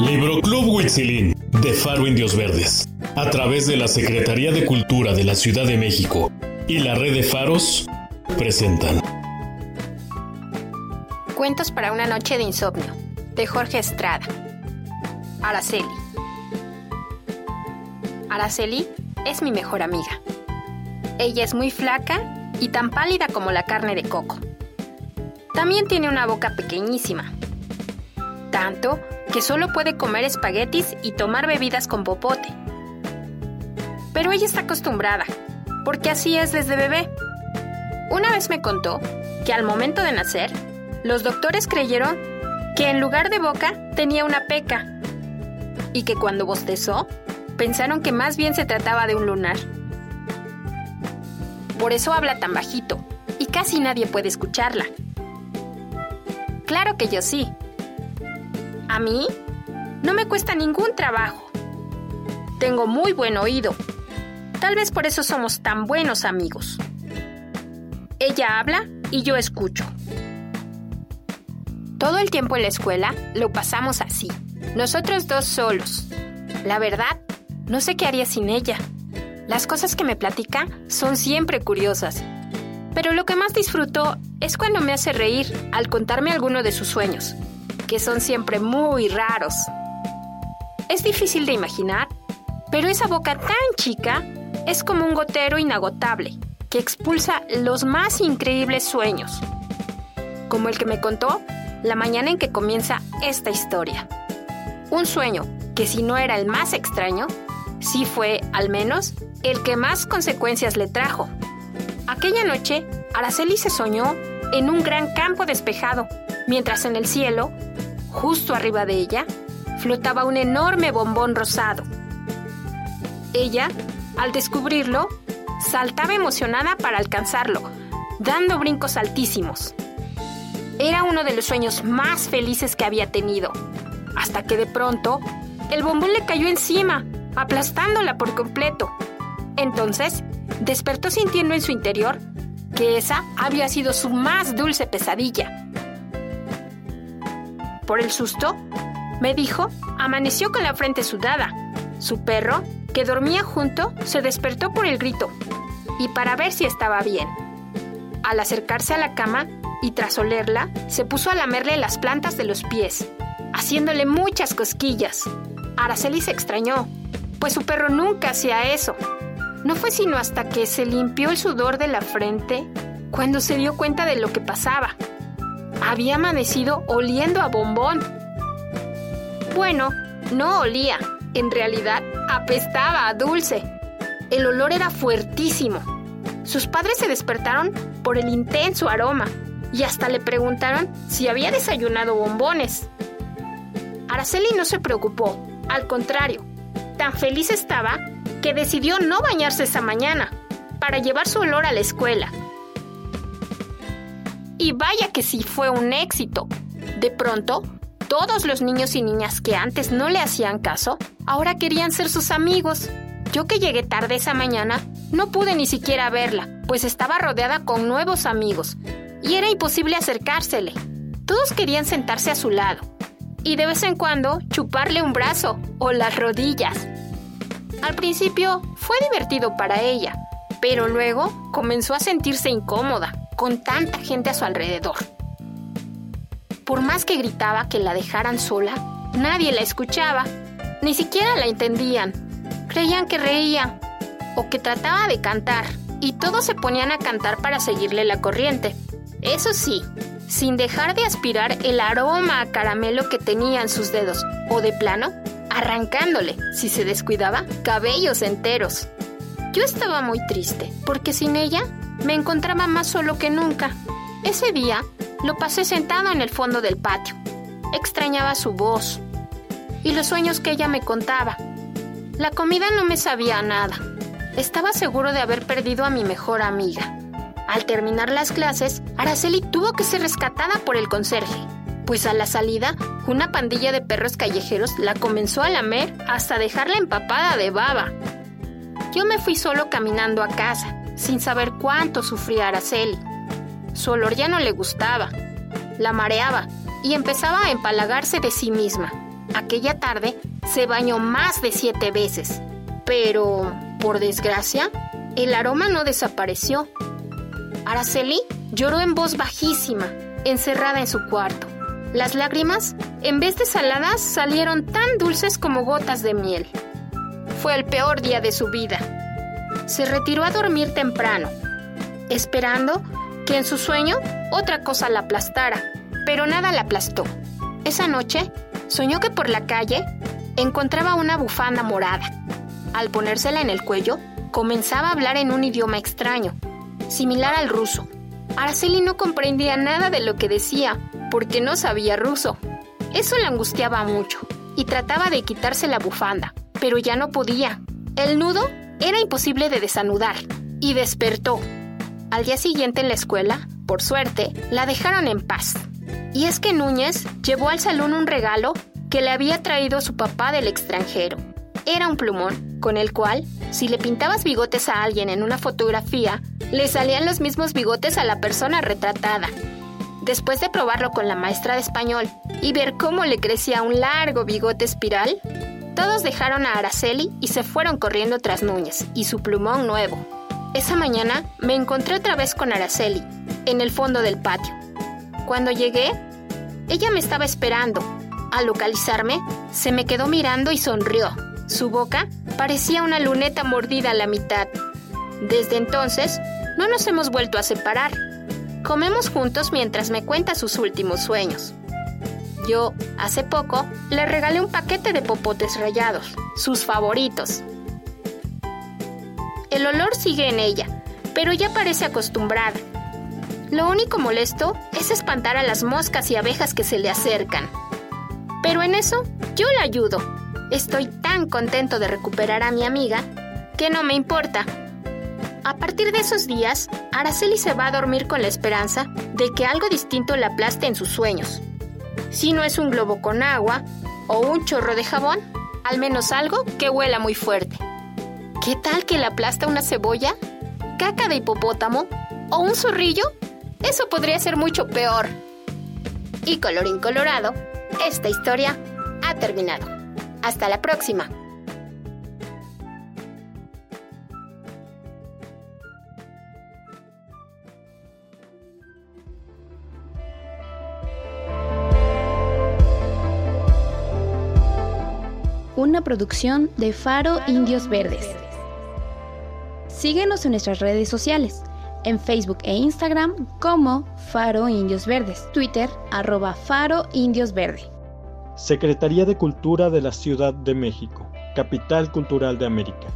Libro Club Huitzilín de Faro Indios Verdes, a través de la Secretaría de Cultura de la Ciudad de México y la Red de Faros, presentan Cuentos para una noche de insomnio, de Jorge Estrada. Araceli. Araceli es mi mejor amiga. Ella es muy flaca y tan pálida como la carne de coco. También tiene una boca pequeñísima. Tanto que solo puede comer espaguetis y tomar bebidas con popote. Pero ella está acostumbrada, porque así es desde bebé. Una vez me contó que al momento de nacer, los doctores creyeron que en lugar de boca tenía una peca y que cuando bostezó, pensaron que más bien se trataba de un lunar. Por eso habla tan bajito y casi nadie puede escucharla. Claro que yo sí, a mí no me cuesta ningún trabajo. Tengo muy buen oído. Tal vez por eso somos tan buenos amigos. Ella habla y yo escucho. Todo el tiempo en la escuela lo pasamos así, nosotros dos solos. La verdad, no sé qué haría sin ella. Las cosas que me platica son siempre curiosas. Pero lo que más disfruto es cuando me hace reír al contarme alguno de sus sueños que son siempre muy raros. Es difícil de imaginar, pero esa boca tan chica es como un gotero inagotable que expulsa los más increíbles sueños, como el que me contó la mañana en que comienza esta historia. Un sueño que si no era el más extraño, sí fue, al menos, el que más consecuencias le trajo. Aquella noche, Araceli se soñó en un gran campo despejado, mientras en el cielo Justo arriba de ella flotaba un enorme bombón rosado. Ella, al descubrirlo, saltaba emocionada para alcanzarlo, dando brincos altísimos. Era uno de los sueños más felices que había tenido, hasta que de pronto el bombón le cayó encima, aplastándola por completo. Entonces, despertó sintiendo en su interior que esa había sido su más dulce pesadilla por el susto, me dijo, amaneció con la frente sudada. Su perro, que dormía junto, se despertó por el grito y para ver si estaba bien. Al acercarse a la cama y tras olerla, se puso a lamerle las plantas de los pies, haciéndole muchas cosquillas. Araceli se extrañó, pues su perro nunca hacía eso. No fue sino hasta que se limpió el sudor de la frente cuando se dio cuenta de lo que pasaba había amanecido oliendo a bombón. Bueno, no olía, en realidad apestaba a dulce. El olor era fuertísimo. Sus padres se despertaron por el intenso aroma y hasta le preguntaron si había desayunado bombones. Araceli no se preocupó, al contrario, tan feliz estaba que decidió no bañarse esa mañana para llevar su olor a la escuela. Y vaya que sí fue un éxito. De pronto, todos los niños y niñas que antes no le hacían caso, ahora querían ser sus amigos. Yo que llegué tarde esa mañana, no pude ni siquiera verla, pues estaba rodeada con nuevos amigos, y era imposible acercársele. Todos querían sentarse a su lado, y de vez en cuando chuparle un brazo o las rodillas. Al principio fue divertido para ella, pero luego comenzó a sentirse incómoda con tanta gente a su alrededor. Por más que gritaba que la dejaran sola, nadie la escuchaba, ni siquiera la entendían. Creían que reía o que trataba de cantar, y todos se ponían a cantar para seguirle la corriente. Eso sí, sin dejar de aspirar el aroma a caramelo que tenía en sus dedos, o de plano, arrancándole, si se descuidaba, cabellos enteros. Yo estaba muy triste, porque sin ella me encontraba más solo que nunca. Ese día lo pasé sentado en el fondo del patio. Extrañaba su voz y los sueños que ella me contaba. La comida no me sabía nada. Estaba seguro de haber perdido a mi mejor amiga. Al terminar las clases, Araceli tuvo que ser rescatada por el conserje, pues a la salida, una pandilla de perros callejeros la comenzó a lamer hasta dejarla empapada de baba. Yo me fui solo caminando a casa, sin saber cuánto sufría Araceli. Su olor ya no le gustaba, la mareaba y empezaba a empalagarse de sí misma, Aquella tarde se bañó más de siete veces, pero, por desgracia, el aroma no desapareció. Araceli lloró en voz bajísima, encerrada en su cuarto. Las lágrimas, en vez de saladas, salieron tan dulces como gotas de miel. Fue el peor día de su vida. Se retiró a dormir temprano, esperando que en su sueño otra cosa la aplastara, pero nada la aplastó. Esa noche soñó que por la calle encontraba una bufanda morada. Al ponérsela en el cuello, comenzaba a hablar en un idioma extraño, similar al ruso. Araceli no comprendía nada de lo que decía, porque no sabía ruso. Eso la angustiaba mucho, y trataba de quitarse la bufanda, pero ya no podía. El nudo era imposible de desanudar, y despertó. Al día siguiente en la escuela, por suerte, la dejaron en paz. Y es que Núñez llevó al salón un regalo que le había traído su papá del extranjero. Era un plumón, con el cual, si le pintabas bigotes a alguien en una fotografía, le salían los mismos bigotes a la persona retratada. Después de probarlo con la maestra de español y ver cómo le crecía un largo bigote espiral, todos dejaron a Araceli y se fueron corriendo tras Núñez y su plumón nuevo. Esa mañana me encontré otra vez con Araceli, en el fondo del patio. Cuando llegué, ella me estaba esperando. Al localizarme, se me quedó mirando y sonrió. Su boca parecía una luneta mordida a la mitad. Desde entonces, no nos hemos vuelto a separar. Comemos juntos mientras me cuenta sus últimos sueños. Yo, hace poco, le regalé un paquete de popotes rayados, sus favoritos. El olor sigue en ella, pero ya parece acostumbrada. Lo único molesto es espantar a las moscas y abejas que se le acercan. Pero en eso yo le ayudo. Estoy tan contento de recuperar a mi amiga que no me importa. A partir de esos días, Araceli se va a dormir con la esperanza de que algo distinto la aplaste en sus sueños. Si no es un globo con agua o un chorro de jabón, al menos algo que huela muy fuerte. ¿Qué tal que la aplasta una cebolla? ¿Caca de hipopótamo? ¿O un zorrillo? Eso podría ser mucho peor. Y colorín colorado, esta historia ha terminado. Hasta la próxima. Una producción de Faro Indios Verdes. Síguenos en nuestras redes sociales en Facebook e Instagram como Faro Indios Verdes, Twitter arroba Faro Indios Verde. Secretaría de Cultura de la Ciudad de México, Capital Cultural de América.